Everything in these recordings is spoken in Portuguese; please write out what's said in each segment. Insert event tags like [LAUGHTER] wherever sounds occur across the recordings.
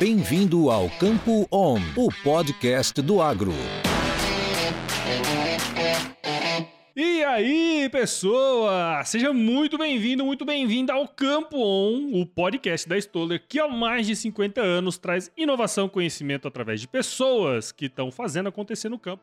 Bem-vindo ao Campo On, o podcast do agro. E aí, pessoa! Seja muito bem-vindo, muito bem-vinda ao Campo On, o podcast da Stoller, que há mais de 50 anos traz inovação e conhecimento através de pessoas que estão fazendo acontecer no campo.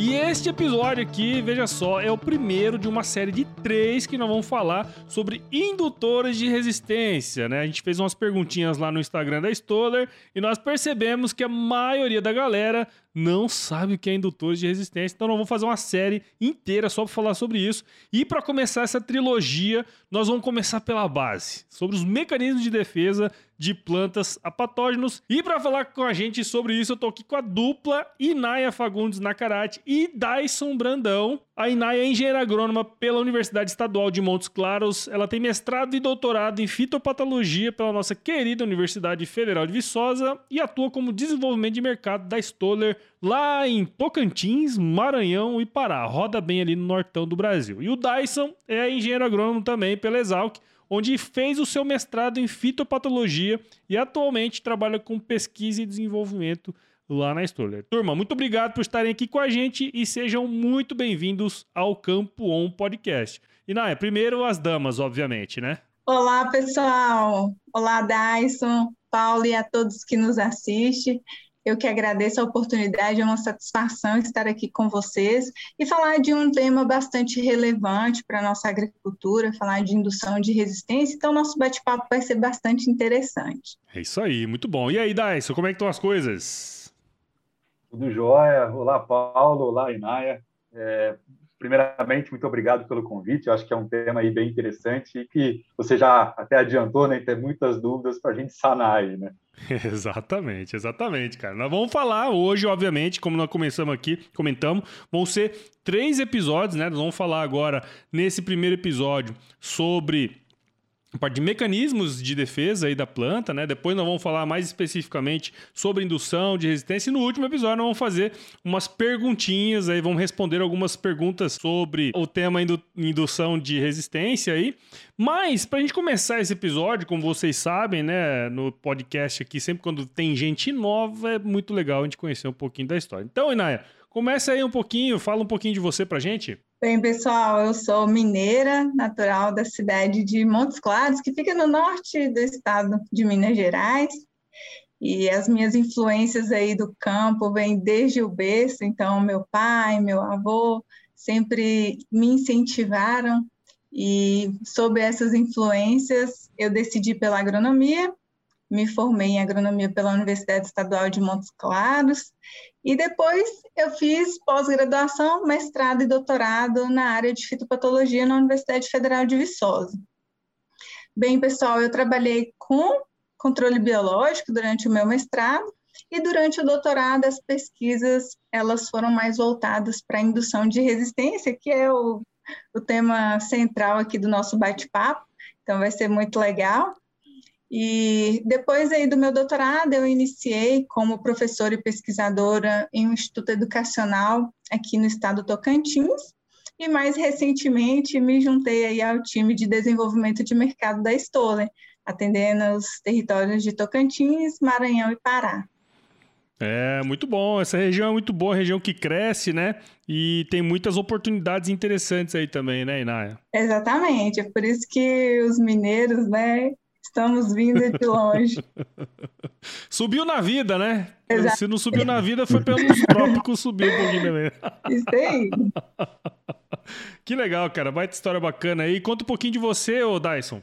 E este episódio aqui, veja só, é o primeiro de uma série de três que nós vamos falar sobre indutores de resistência, né? A gente fez umas perguntinhas lá no Instagram da Stoller e nós percebemos que a maioria da galera não sabe o que é indutores de resistência. Então, nós vamos fazer uma série inteira só para falar sobre isso. E para começar essa trilogia, nós vamos começar pela base, sobre os mecanismos de defesa de plantas a patógenos. E para falar com a gente sobre isso, eu tô aqui com a dupla Inaya Fagundes Nakarate e Dyson Brandão. A Inaya é engenheira agrônoma pela Universidade Estadual de Montes Claros. Ela tem mestrado e doutorado em fitopatologia pela nossa querida Universidade Federal de Viçosa e atua como desenvolvimento de mercado da Stoller lá em Tocantins, Maranhão e Pará. Roda bem ali no nortão do Brasil. E o Dyson é engenheiro agrônomo também pela Exalc onde fez o seu mestrado em fitopatologia e atualmente trabalha com pesquisa e desenvolvimento lá na Stoller. Turma, muito obrigado por estarem aqui com a gente e sejam muito bem-vindos ao Campo On Podcast. E Naya, primeiro as damas, obviamente, né? Olá, pessoal. Olá, Dyson, Paulo e a todos que nos assistem. Eu que agradeço a oportunidade, é uma satisfação estar aqui com vocês e falar de um tema bastante relevante para a nossa agricultura, falar de indução de resistência, então nosso bate-papo vai ser bastante interessante. É isso aí, muito bom. E aí, Daiso, como é que estão as coisas? Tudo jóia. Olá, Paulo. Olá, Inaya. É, primeiramente, muito obrigado pelo convite. Eu acho que é um tema aí bem interessante e que você já até adiantou, né? Tem muitas dúvidas para a gente sanar aí, né? [LAUGHS] exatamente, exatamente, cara. Nós vamos falar hoje, obviamente, como nós começamos aqui, comentamos, vão ser três episódios, né? Nós vamos falar agora, nesse primeiro episódio, sobre a parte de mecanismos de defesa aí da planta, né? Depois nós vamos falar mais especificamente sobre indução de resistência e no último episódio nós vamos fazer umas perguntinhas aí, vamos responder algumas perguntas sobre o tema indu indução de resistência aí. Mas para a gente começar esse episódio, como vocês sabem, né, no podcast aqui sempre quando tem gente nova é muito legal a gente conhecer um pouquinho da história. Então, Inaya, começa aí um pouquinho, fala um pouquinho de você pra gente. Bem, pessoal, eu sou mineira, natural da cidade de Montes Claros, que fica no norte do estado de Minas Gerais. E as minhas influências aí do campo vêm desde o berço, então meu pai, meu avô sempre me incentivaram. E sob essas influências eu decidi pela agronomia. Me formei em agronomia pela Universidade Estadual de Montes Claros e depois eu fiz pós-graduação, mestrado e doutorado na área de fitopatologia na Universidade Federal de Viçosa. Bem, pessoal, eu trabalhei com controle biológico durante o meu mestrado e durante o doutorado as pesquisas elas foram mais voltadas para a indução de resistência, que é o, o tema central aqui do nosso bate-papo. Então vai ser muito legal. E depois aí do meu doutorado, eu iniciei como professora e pesquisadora em um instituto educacional aqui no estado do Tocantins. E mais recentemente me juntei aí ao time de desenvolvimento de mercado da Stoller, atendendo os territórios de Tocantins, Maranhão e Pará. É, muito bom. Essa região é muito boa, região que cresce, né? E tem muitas oportunidades interessantes aí também, né, Inaya? Exatamente. É por isso que os mineiros, né, Estamos vindo de longe. [LAUGHS] Subiu na vida, né? Exato. Se não subiu na vida, foi pelos trópicos subir um pouquinho também. [LAUGHS] Isso aí. [LAUGHS] Que legal, cara. Baita história bacana aí. Conta um pouquinho de você, ô Dyson.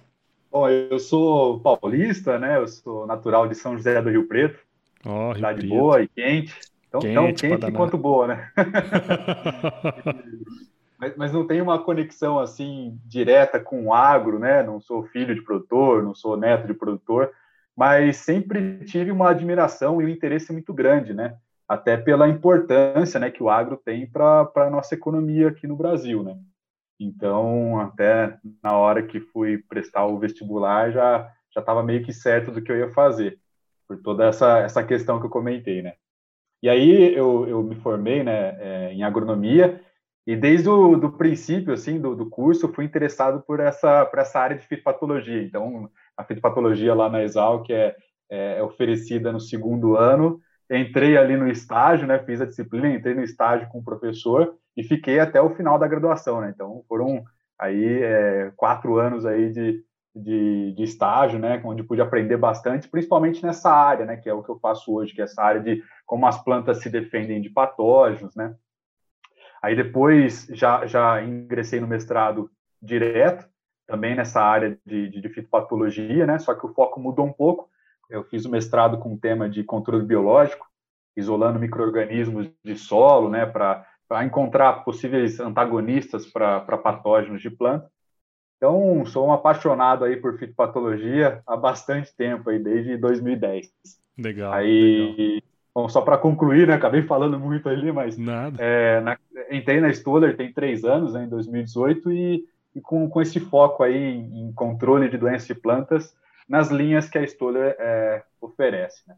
Bom, eu sou paulista, né? Eu sou natural de São José do Rio Preto. Oh, Rio cidade Preto. boa e quente. Então, quente, tão quente quanto boa, né? Mas, mas não tem uma conexão assim direta com o agro, né? Não sou filho de produtor, não sou neto de produtor, mas sempre tive uma admiração e um interesse muito grande, né? Até pela importância, né, que o agro tem para a nossa economia aqui no Brasil, né? Então, até na hora que fui prestar o vestibular, já já estava meio que certo do que eu ia fazer, por toda essa essa questão que eu comentei, né? E aí eu, eu me formei né, é, em agronomia e desde o do princípio assim do, do curso fui interessado por essa por essa área de fitopatologia. Então a fitopatologia lá na Exalc é, é, é oferecida no segundo ano. Entrei ali no estágio, né, fiz a disciplina, entrei no estágio com o professor e fiquei até o final da graduação. Né? Então foram aí é, quatro anos aí de, de, de, estágio, né, onde pude aprender bastante, principalmente nessa área, né, que é o que eu faço hoje, que é essa área de como as plantas se defendem de patógenos, né. Aí depois já, já ingressei no mestrado direto, também nessa área de, de, de fitopatologia, né, só que o foco mudou um pouco. Eu fiz o mestrado com o tema de controle biológico, isolando micro-organismos de solo, né, para encontrar possíveis antagonistas para patógenos de planta. Então, sou um apaixonado aí por fitopatologia há bastante tempo, aí, desde 2010. Legal. Aí, legal. Bom, só para concluir, né, acabei falando muito ali, mas Nada. É, na, entrei na Stoller tem três anos, né, em 2018, e, e com, com esse foco aí em, em, controle de doenças de plantas nas linhas que a Stoller é, oferece. Né.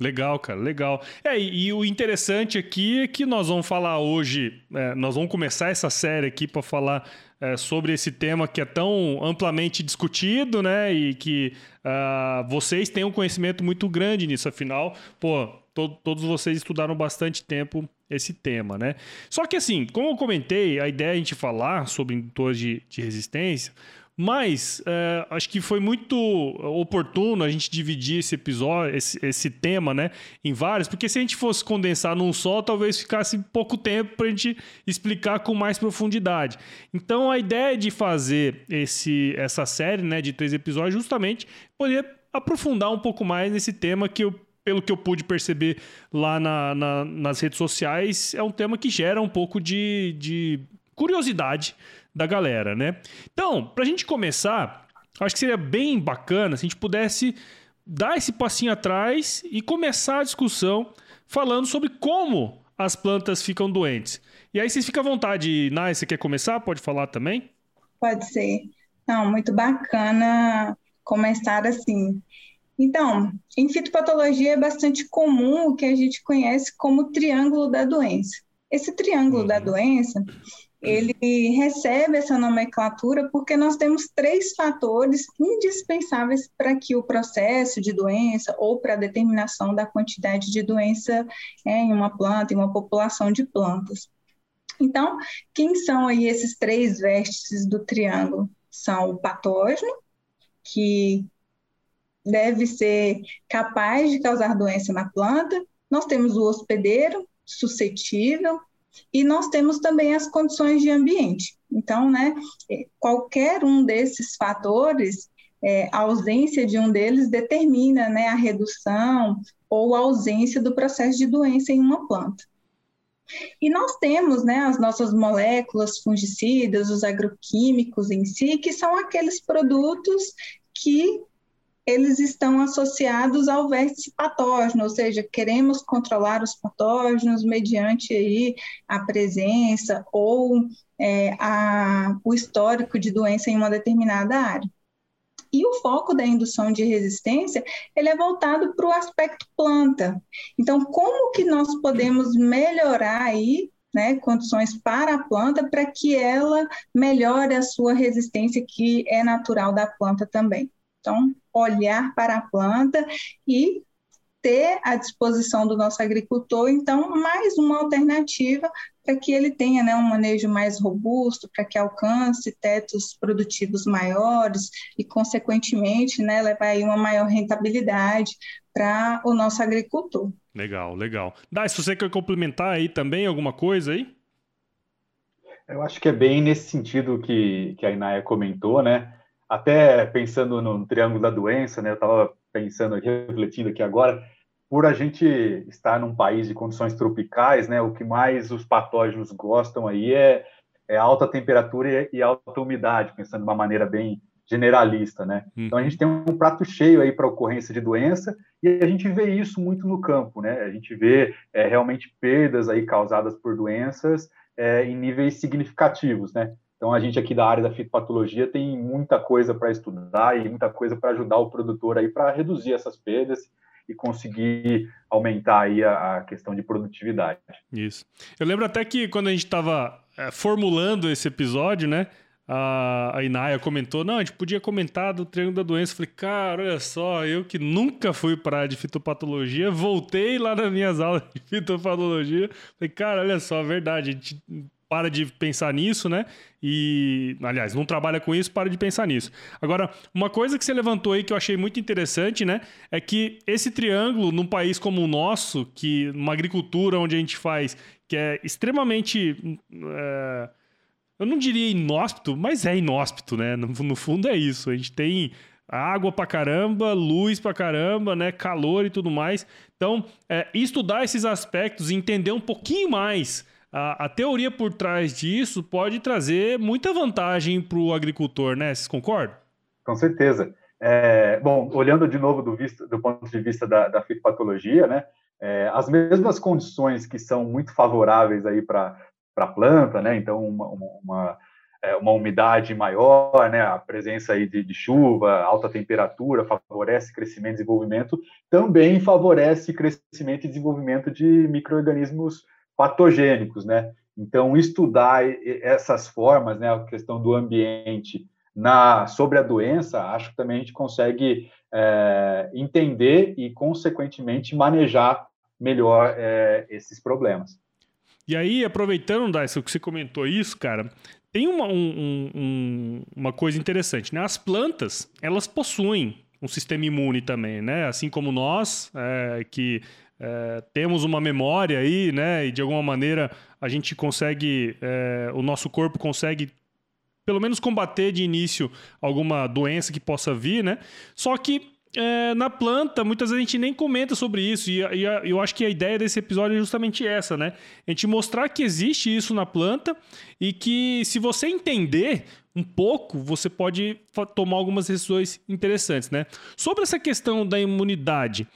Legal, cara, legal. É, e, e, o interessante aqui é que nós vamos falar hoje, é, nós vamos começar essa série aqui para falar é, sobre esse tema que é tão amplamente discutido, né? E que uh, vocês têm um conhecimento muito grande nisso, afinal, pô, to todos vocês estudaram bastante tempo esse tema, né? Só que assim, como eu comentei, a ideia é a gente falar sobre indutores de, de resistência mas é, acho que foi muito oportuno a gente dividir esse episódio, esse, esse, tema, né, em vários, porque se a gente fosse condensar num só, talvez ficasse pouco tempo para a gente explicar com mais profundidade. Então a ideia de fazer esse, essa série, né, de três episódios, justamente poder aprofundar um pouco mais nesse tema que eu pelo que eu pude perceber lá na, na, nas redes sociais, é um tema que gera um pouco de, de curiosidade da galera, né? Então, para a gente começar, acho que seria bem bacana se a gente pudesse dar esse passinho atrás e começar a discussão falando sobre como as plantas ficam doentes. E aí vocês ficam à vontade, Nai, você quer começar? Pode falar também? Pode ser. Não, muito bacana começar assim. Então, em fitopatologia é bastante comum o que a gente conhece como triângulo da doença. Esse triângulo uhum. da doença, ele recebe essa nomenclatura porque nós temos três fatores indispensáveis para que o processo de doença ou para a determinação da quantidade de doença é, em uma planta, em uma população de plantas. Então, quem são aí esses três vértices do triângulo? São o patógeno, que deve ser capaz de causar doença na planta. Nós temos o hospedeiro, suscetível, e nós temos também as condições de ambiente. Então, né, qualquer um desses fatores, é, a ausência de um deles determina né, a redução ou a ausência do processo de doença em uma planta. E nós temos né, as nossas moléculas fungicidas, os agroquímicos em si, que são aqueles produtos que eles estão associados ao vértice patógeno, ou seja, queremos controlar os patógenos mediante aí a presença ou é, a, o histórico de doença em uma determinada área. E o foco da indução de resistência, ele é voltado para o aspecto planta. Então, como que nós podemos melhorar aí né, condições para a planta para que ela melhore a sua resistência, que é natural da planta também. Então, olhar para a planta e ter à disposição do nosso agricultor, então, mais uma alternativa para que ele tenha né, um manejo mais robusto, para que alcance tetos produtivos maiores e, consequentemente, né, levar aí uma maior rentabilidade para o nosso agricultor. Legal, legal. Dai, se você quer complementar aí também alguma coisa aí? Eu acho que é bem nesse sentido que, que a Inaya comentou, né? Até pensando no triângulo da doença, né? Eu estava pensando refletindo aqui agora, por a gente estar num país de condições tropicais, né? O que mais os patógenos gostam aí é, é alta temperatura e, e, alta umidade, pensando de uma maneira bem generalista, né? Uhum. Então a gente tem um prato cheio aí para ocorrência de doença e a gente vê isso muito no campo, né? A gente vê é, realmente perdas aí causadas por doenças é, em níveis significativos, né? Então, a gente aqui da área da fitopatologia tem muita coisa para estudar e muita coisa para ajudar o produtor aí para reduzir essas perdas e conseguir aumentar aí a, a questão de produtividade. Isso. Eu lembro até que quando a gente estava é, formulando esse episódio, né? a, a Inaya comentou, não, a gente podia comentar do triângulo da doença. Eu falei, cara, olha só, eu que nunca fui para de fitopatologia, voltei lá nas minhas aulas de fitopatologia. Falei, cara, olha só, verdade, a gente para de pensar nisso, né? E, aliás, não trabalha com isso, para de pensar nisso. Agora, uma coisa que você levantou aí que eu achei muito interessante, né? É que esse triângulo, num país como o nosso, que numa agricultura onde a gente faz, que é extremamente. É eu não diria inóspito, mas é inóspito, né? No, no, fundo é isso. A gente tem água pra caramba, luz pra caramba, né? Calor e tudo mais. Então, é, estudar esses aspectos entender um pouquinho mais a, a, teoria por trás disso pode trazer muita vantagem para o agricultor, né? Vocês concordam? Com certeza. É, bom, olhando de novo do, visto, do ponto de vista da, da fitopatologia, né? É, as mesmas condições que são muito favoráveis aí para a planta, né? Então, uma, uma, é, uma, umidade maior, né? A presença aí de, de, chuva, alta temperatura favorece crescimento e desenvolvimento, também favorece crescimento e desenvolvimento de micro-organismos patogênicos, né? Então, estudar essas formas, né? A questão do ambiente na sobre a doença, acho que também a gente consegue é, entender e, consequentemente, manejar melhor é, esses problemas. E aí, aproveitando, Dyson, que você comentou isso, cara, tem uma, um, um, uma coisa interessante, né? As plantas, elas possuem um sistema imune também, né? Assim como nós, é, que é, temos uma memória aí, né? E de alguma maneira a gente consegue, é, o nosso corpo consegue pelo menos combater de início alguma doença que possa vir, né? Só que é, na planta, muitas vezes a gente nem comenta sobre isso. E, e a, eu acho que a ideia desse episódio é justamente essa, né? A gente mostrar que existe isso na planta e que se você entender um pouco, você pode tomar algumas decisões interessantes, né? Sobre essa questão da imunidade,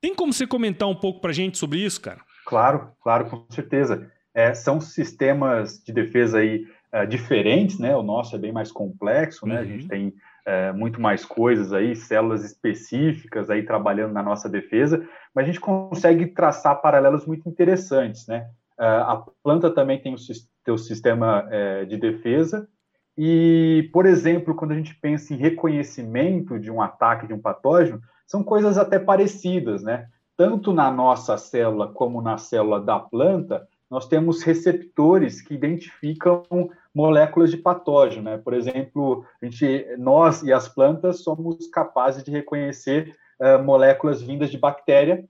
tem como você comentar um pouco pra gente sobre isso, cara? Claro, claro, com certeza. É, são sistemas de defesa aí é, diferentes, né? O nosso é bem mais complexo, né? Uhum. A gente uhum. tem é, muito mais coisas aí, células específicas aí trabalhando na nossa defesa, mas a gente consegue traçar paralelos muito interessantes, né? É, a planta também tem o seu sistema é, de defesa e, por exemplo, quando a gente pensa em reconhecimento de um ataque de um patógeno, são coisas até parecidas, né? Tanto na nossa célula como na célula da planta, nós temos receptores que identificam moléculas de patógeno. Né? Por exemplo, a gente, nós e as plantas somos capazes de reconhecer uh, moléculas vindas de bactéria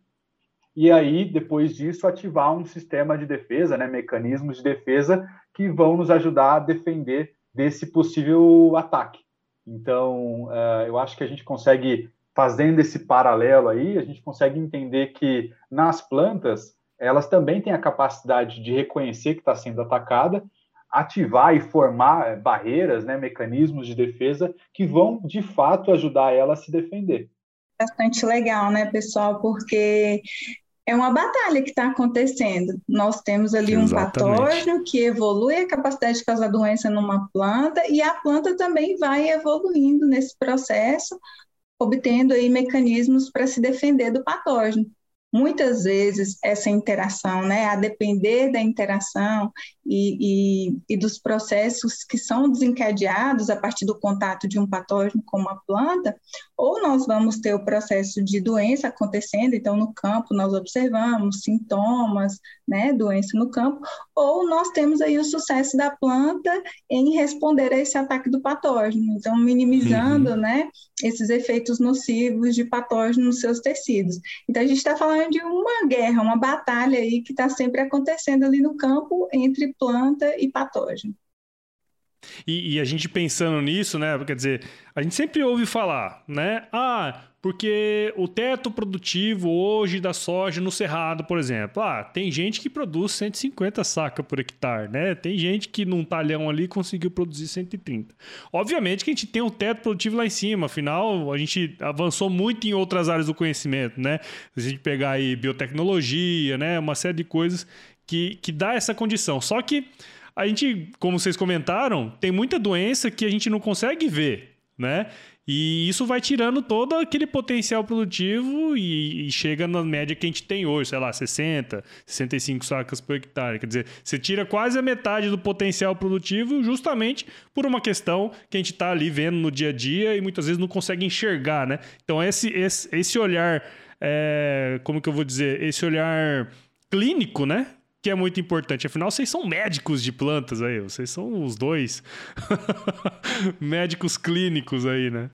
e aí, depois disso, ativar um sistema de defesa, né, mecanismos de defesa que vão nos ajudar a defender desse possível ataque. Então, uh, eu acho que a gente consegue, fazendo esse paralelo aí, a gente consegue entender que nas plantas elas também têm a capacidade de reconhecer que está sendo atacada, ativar e formar eh, barreiras, né, mecanismos de defesa que vão, de fato, ajudar ela a se defender. Bastante legal, né, pessoal? Porque é uma batalha que está acontecendo. Nós temos ali Exatamente. um patógeno que evolui a capacidade de causar doença numa planta e a planta também vai evoluindo nesse processo, obtendo aí mecanismos para se defender do patógeno muitas vezes essa interação, né, a depender da interação e, e, e, dos processos que são desencadeados a partir do contato de um patógeno com uma planta, ou nós vamos ter o processo de doença acontecendo, então no campo nós observamos sintomas, né, doença no campo, ou nós temos aí o sucesso da planta em responder a esse ataque do patógeno, então minimizando, uhum. né, esses efeitos nocivos de patógeno nos seus tecidos. Então a gente está falando de uma guerra, uma batalha aí que está sempre acontecendo ali no campo entre planta e patógeno. E, e, a gente pensando nisso, né? Quer dizer, a gente sempre ouve falar, né? Ah, porque o teto produtivo hoje da soja no Cerrado, por exemplo. Ah, tem gente que produz 150 sacas por hectare, né? Tem gente que num talhão ali conseguiu produzir 130. Obviamente que a gente tem um teto produtivo lá em cima, afinal, a gente avançou muito em outras áreas do conhecimento, né? Se a gente pegar aí biotecnologia, né? Uma série de coisas que, que dá essa condição. Só que a gente, como vocês comentaram, tem muita doença que a gente não consegue ver, né? E isso vai tirando todo aquele potencial produtivo e, e, chega na média que a gente tem hoje, sei lá, 60, 65 sacas por hectare. Quer dizer, você tira quase a metade do potencial produtivo justamente por uma questão que a gente está ali vendo no dia a dia e muitas vezes não consegue enxergar, né? Então, esse, esse, esse olhar, é, como que eu vou dizer? Esse olhar clínico, né? Que é muito importante. Afinal, vocês são médicos de plantas aí, vocês são os dois [LAUGHS] médicos clínicos aí, né?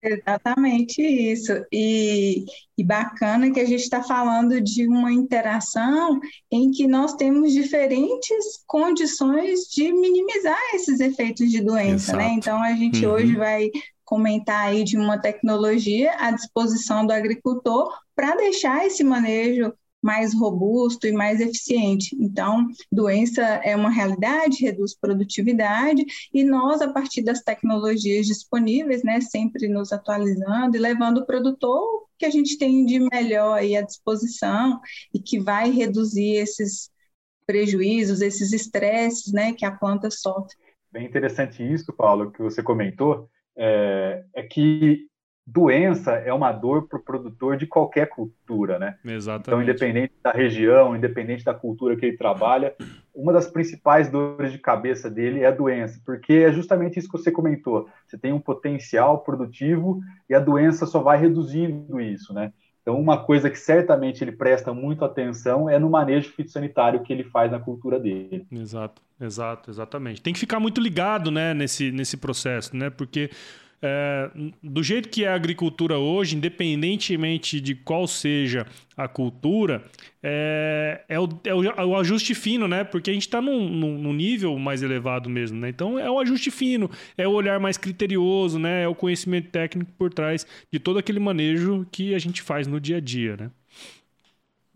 Exatamente isso. E, e bacana que a gente está falando de uma interação em que nós temos diferentes condições de minimizar esses efeitos de doença, né? Então a gente uhum. hoje vai comentar aí de uma tecnologia à disposição do agricultor para deixar esse manejo mais robusto e mais eficiente. Então, doença é uma realidade, reduz produtividade, e nós, a partir das tecnologias disponíveis, né, sempre nos atualizando e levando o produtor que a gente tem de melhor aí à disposição e que vai reduzir esses prejuízos, esses estresses, né, que a planta sofre. Bem interessante isso, Paulo, que você comentou, é, é que doença é uma dor para o produtor de qualquer cultura, né? Exatamente. Então, independente da região, independente da cultura que ele trabalha, uma das principais dores de cabeça dele é a doença, porque é justamente isso que você comentou. Você tem um potencial produtivo e a doença só vai reduzindo isso, né? Então, uma coisa que certamente ele presta muito atenção é no manejo fitossanitário que ele faz na cultura dele. Exato, exato, exatamente. Tem que ficar muito ligado, né, nesse, nesse processo, né? Porque é, do jeito que é a agricultura hoje, independentemente de qual seja a cultura, é, é, o, é, o, é o, ajuste fino, né? Porque a gente está num, num, nível mais elevado mesmo, né? Então é o ajuste fino, é o olhar mais criterioso, né? É o conhecimento técnico por trás de todo aquele manejo que a gente faz no dia a dia, né?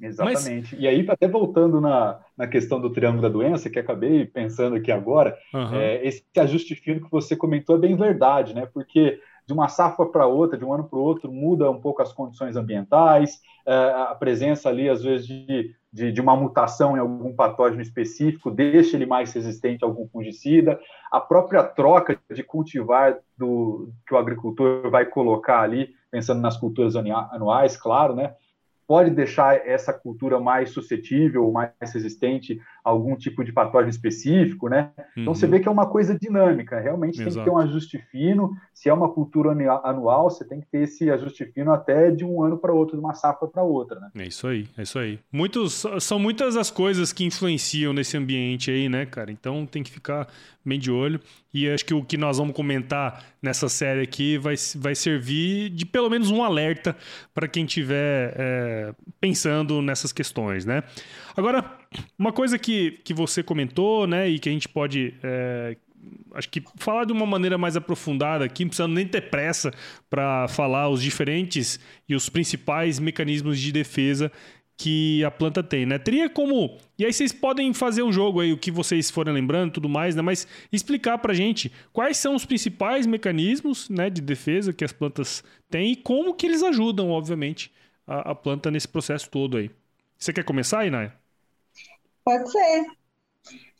Exatamente. Mas... E aí, até voltando na, na questão do triângulo da doença, que acabei pensando aqui agora, uhum. é, esse ajuste fino que você comentou é bem verdade, né? Porque de uma safra para outra, de um ano para o outro, muda um pouco as condições ambientais, é, a presença ali, às vezes, de, de, de, uma mutação em algum patógeno específico deixa ele mais resistente a algum fungicida, a própria troca de cultivar do, que o agricultor vai colocar ali, pensando nas culturas anuais, claro, né? Pode deixar essa cultura mais suscetível, mais resistente algum tipo de patógeno específico, né? Uhum. Então você uhum. vê que é uma coisa dinâmica, realmente Exato. tem que ter um ajuste fino. Se é uma cultura anual, você tem que ter esse ajuste fino até de um ano para outro, de uma safra para outra, né? É isso aí, é isso aí. Muitos, são muitas as coisas que influenciam nesse ambiente aí, né, cara? Então tem que ficar bem de olho. E acho que o que nós vamos comentar nessa série aqui vai, vai servir de pelo menos um alerta para quem estiver é, pensando nessas questões, né? Agora, uma coisa que, que você comentou, né, e que a gente pode. É, acho que falar de uma maneira mais aprofundada aqui, não precisando nem ter pressa para falar os diferentes e os principais mecanismos de defesa que a planta tem, né? Teria como. E aí vocês podem fazer um jogo aí, o que vocês forem lembrando tudo mais, né? Mas explicar pra gente quais são os principais mecanismos né, de defesa que as plantas têm e como que eles ajudam, obviamente, a, a planta nesse processo todo aí. Você quer começar, Inaya? Pode ser.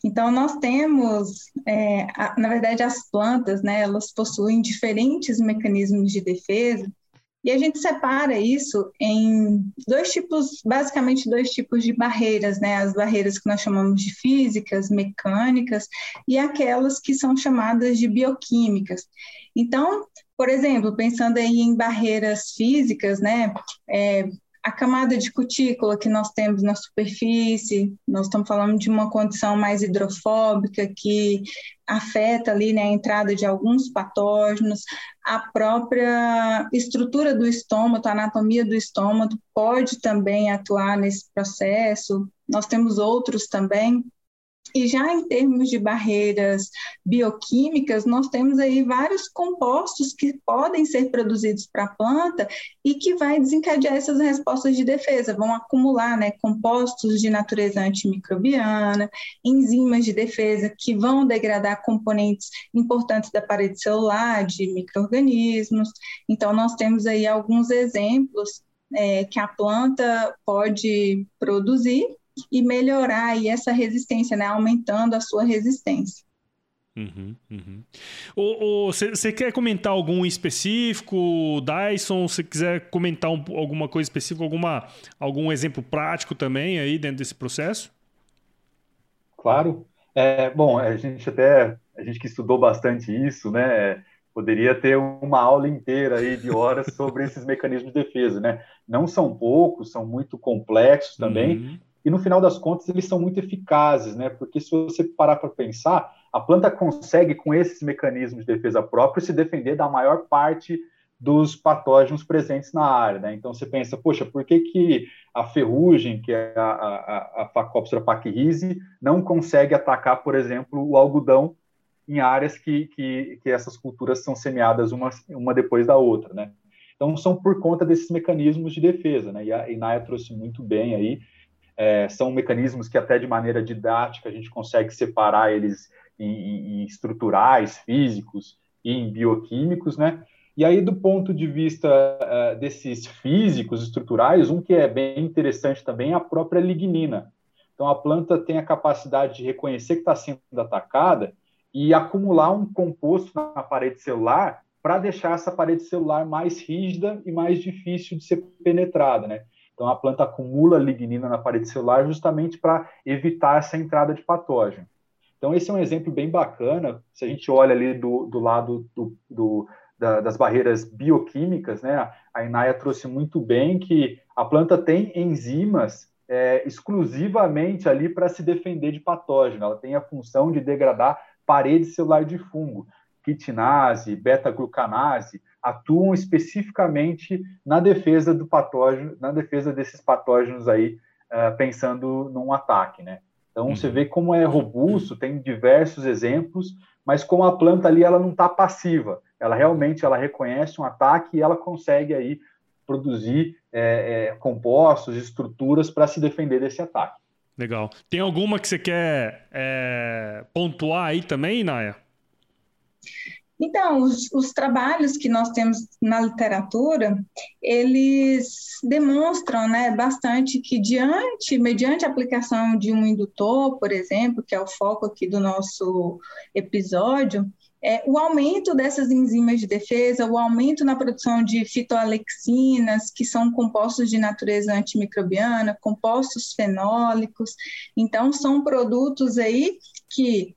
Então, nós temos, é, a, na verdade, as plantas, né, elas possuem diferentes mecanismos de defesa e a gente separa isso em dois tipos, basicamente dois tipos de barreiras, né? As barreiras que nós chamamos de físicas, mecânicas e aquelas que são chamadas de bioquímicas. Então, por exemplo, pensando aí em barreiras físicas, né? É, a camada de cutícula que nós temos na superfície, nós estamos falando de uma condição mais hidrofóbica que afeta ali né, a entrada de alguns patógenos, a própria estrutura do estômago, a anatomia do estômago pode também atuar nesse processo. Nós temos outros também e já em termos de barreiras bioquímicas, nós temos aí vários compostos que podem ser produzidos para a planta e que vai desencadear essas respostas de defesa, vão acumular né, compostos de natureza antimicrobiana, enzimas de defesa que vão degradar componentes importantes da parede celular, de micro-organismos. Então, nós temos aí alguns exemplos é, que a planta pode produzir e melhorar aí essa resistência, né? aumentando a sua resistência. Uhum, uhum. Você quer comentar algum específico, Dyson? Se quiser comentar um, alguma coisa específica, alguma, algum exemplo prático também aí dentro desse processo? Claro. É, bom, a gente até, a gente que estudou bastante isso, né, poderia ter uma aula inteira aí de horas sobre esses mecanismos de defesa, né? Não são poucos, são muito complexos também, uhum. E no final das contas eles são muito eficazes, né? Porque se você parar para pensar, a planta consegue, com esses mecanismos de defesa próprios, se defender da maior parte dos patógenos presentes na área. Né? Então, você pensa, poxa, por que, que a ferrugem, que é a, a, a Phacopsora não consegue atacar, por exemplo, o algodão em áreas que, que, que essas culturas são semeadas uma, uma depois da outra, né? Então, são por conta desses mecanismos de defesa, né? E a Inaya trouxe muito bem aí. É, são mecanismos que até de maneira didática a gente consegue separar eles em, em estruturais, físicos e em bioquímicos, né? E aí, do ponto de vista uh, desses físicos estruturais, um que é bem interessante também é a própria lignina. Então, a planta tem a capacidade de reconhecer que está sendo atacada e acumular um composto na parede celular para deixar essa parede celular mais rígida e mais difícil de ser penetrada, né? Então, a planta acumula lignina na parede celular justamente para evitar essa entrada de patógeno. Então, esse é um exemplo bem bacana. Se a gente olha ali do, do lado do, do, da, das barreiras bioquímicas, né? A Inaya trouxe muito bem que a planta tem enzimas é, exclusivamente ali para se defender de patógeno. Ela tem a função de degradar parede celular de fungo. Quitinase, beta-glucanase atuam especificamente na defesa do patógeno, na defesa desses patógenos aí, uh, pensando num ataque, né? Então uhum. você vê como é robusto, tem diversos exemplos, mas como a planta ali ela não está passiva, ela realmente ela reconhece um ataque e ela consegue aí produzir é, é, compostos, estruturas para se defender desse ataque. Legal. Tem alguma que você quer é, pontuar aí também, Naya? Então, os, os, trabalhos que nós temos na literatura, eles demonstram né, bastante que diante, mediante a aplicação de um indutor, por exemplo, que é o foco aqui do nosso episódio, é, o aumento dessas enzimas de defesa, o aumento na produção de fitoalexinas, que são compostos de natureza antimicrobiana, compostos fenólicos. Então, são produtos aí que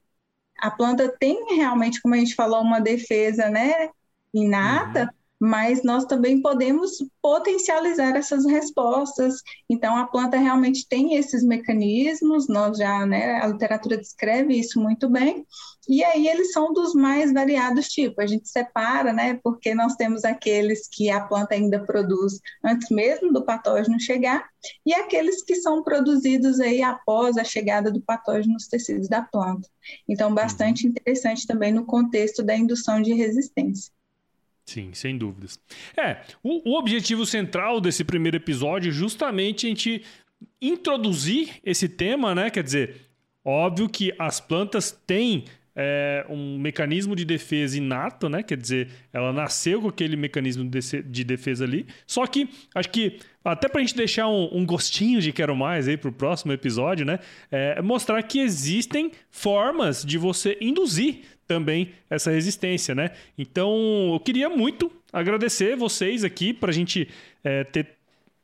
a planta tem realmente, como a gente falou, uma defesa né, inata, uhum mas nós também podemos potencializar essas respostas. Então, a planta realmente tem esses mecanismos, nós já, né, a literatura descreve isso muito bem, e aí eles são dos mais variados tipos. A gente separa, né, porque nós temos aqueles que a planta ainda produz antes mesmo do patógeno chegar, e aqueles que são produzidos aí após a chegada do patógeno nos tecidos da planta. Então, bastante interessante também no contexto da indução de resistência. Sim, sem dúvidas. É, o, o, objetivo central desse primeiro episódio é justamente a gente introduzir esse tema, né? Quer dizer, óbvio que as plantas têm é, um mecanismo de defesa inato, né? Quer dizer, ela nasceu com aquele mecanismo de defesa ali. Só que acho que até para a gente deixar um, um, gostinho de quero mais aí para o próximo episódio, né? É mostrar que existem formas de você induzir também essa resistência, né? Então, eu queria muito agradecer vocês aqui para a gente é, ter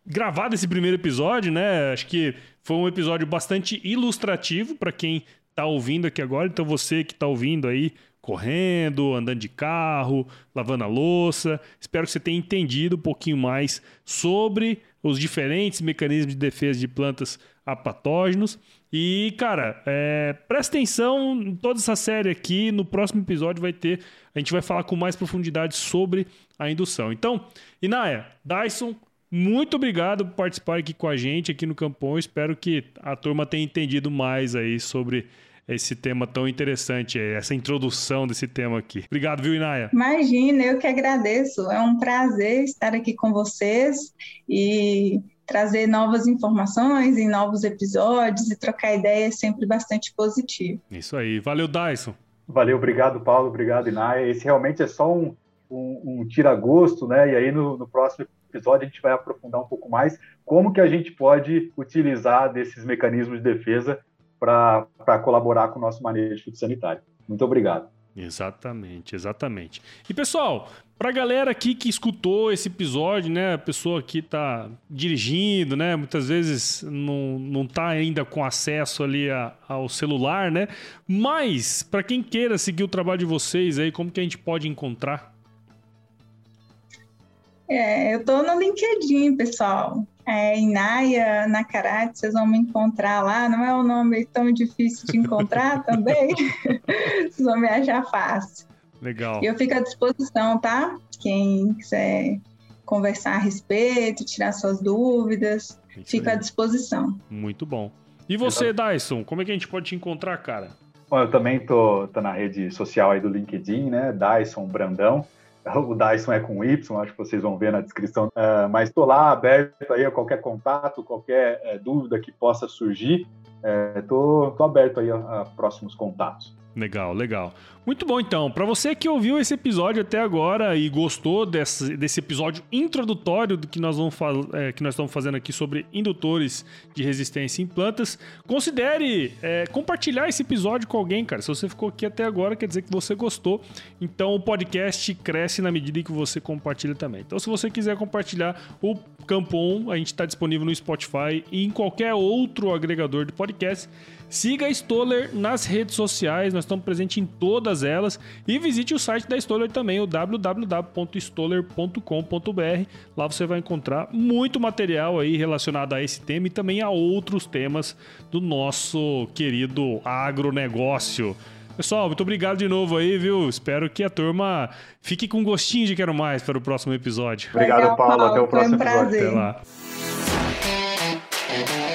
gravado esse primeiro episódio, né? Acho que foi um episódio bastante ilustrativo para quem está ouvindo aqui agora. Então, você que está ouvindo aí, correndo, andando de carro, lavando a louça, espero que você tenha entendido um pouquinho mais sobre os diferentes mecanismos de defesa de plantas a patógenos. E, cara, é, presta atenção em toda essa série aqui. No próximo episódio vai ter. A gente vai falar com mais profundidade sobre a indução. Então, Inaya, Dyson, muito obrigado por participar aqui com a gente aqui no Campão. Espero que a turma tenha entendido mais aí sobre esse tema tão interessante, essa introdução desse tema aqui. Obrigado, viu, Inaya? Imagina, eu que agradeço. É um prazer estar aqui com vocês e trazer novas informações em novos episódios e trocar ideias é sempre bastante positivo. Isso aí. Valeu, Dyson. Valeu, obrigado, Paulo. Obrigado, Inaya. Esse realmente é só um, um, um tira-gosto, né? E aí no, no próximo episódio a gente vai aprofundar um pouco mais como que a gente pode utilizar desses mecanismos de defesa para colaborar com o nosso manejo sanitário. Muito obrigado. Exatamente, exatamente. E pessoal, pra galera aqui que escutou esse episódio, né, a pessoa que tá dirigindo, né, muitas vezes não, não tá ainda com acesso ali a, ao celular, né, mas para quem queira seguir o trabalho de vocês aí, como que a gente pode encontrar? É, eu tô no LinkedIn, pessoal. É, Inaya Nakarate, vocês vão me encontrar lá. Não é um nome tão difícil de encontrar [LAUGHS] também. vocês vão me achar fácil. Legal. E eu fico à disposição, tá? Quem quiser conversar a respeito, tirar suas dúvidas, Isso fico aí. à disposição. Muito bom. E você, Dyson, como é que a gente pode te encontrar, cara? Bom, eu também tô, tô na rede social aí do LinkedIn, né? Dyson Brandão. O Dyson é com Y, acho que vocês vão ver na descrição. Ah, mas estou lá aberto aí a qualquer contato, qualquer eh, dúvida que possa surgir. Estou aberto aí a, a próximos contatos. Legal, legal. Muito bom, então. Para você que ouviu esse episódio até agora e gostou desse, desse episódio introdutório do que nós, vamos é, que nós estamos fazendo aqui sobre indutores de resistência em plantas, considere é, compartilhar esse episódio com alguém, cara. Se você ficou aqui até agora, quer dizer que você gostou. Então o podcast cresce na medida em que você compartilha também. Então, se você quiser compartilhar o Campo On, a gente está disponível no Spotify e em qualquer outro agregador de podcast. Siga a Stoller nas redes sociais, nós estamos presentes em todas elas. E visite o site da Stoller também, o www.stoller.com.br. Lá você vai encontrar muito material aí relacionado a esse tema e também a outros temas do nosso querido agronegócio. Pessoal, muito obrigado de novo aí, viu? Espero que a turma fique com gostinho de quero mais para o próximo episódio. Obrigado, Paulo. Até o. Foi um próximo episódio. prazer. Até lá.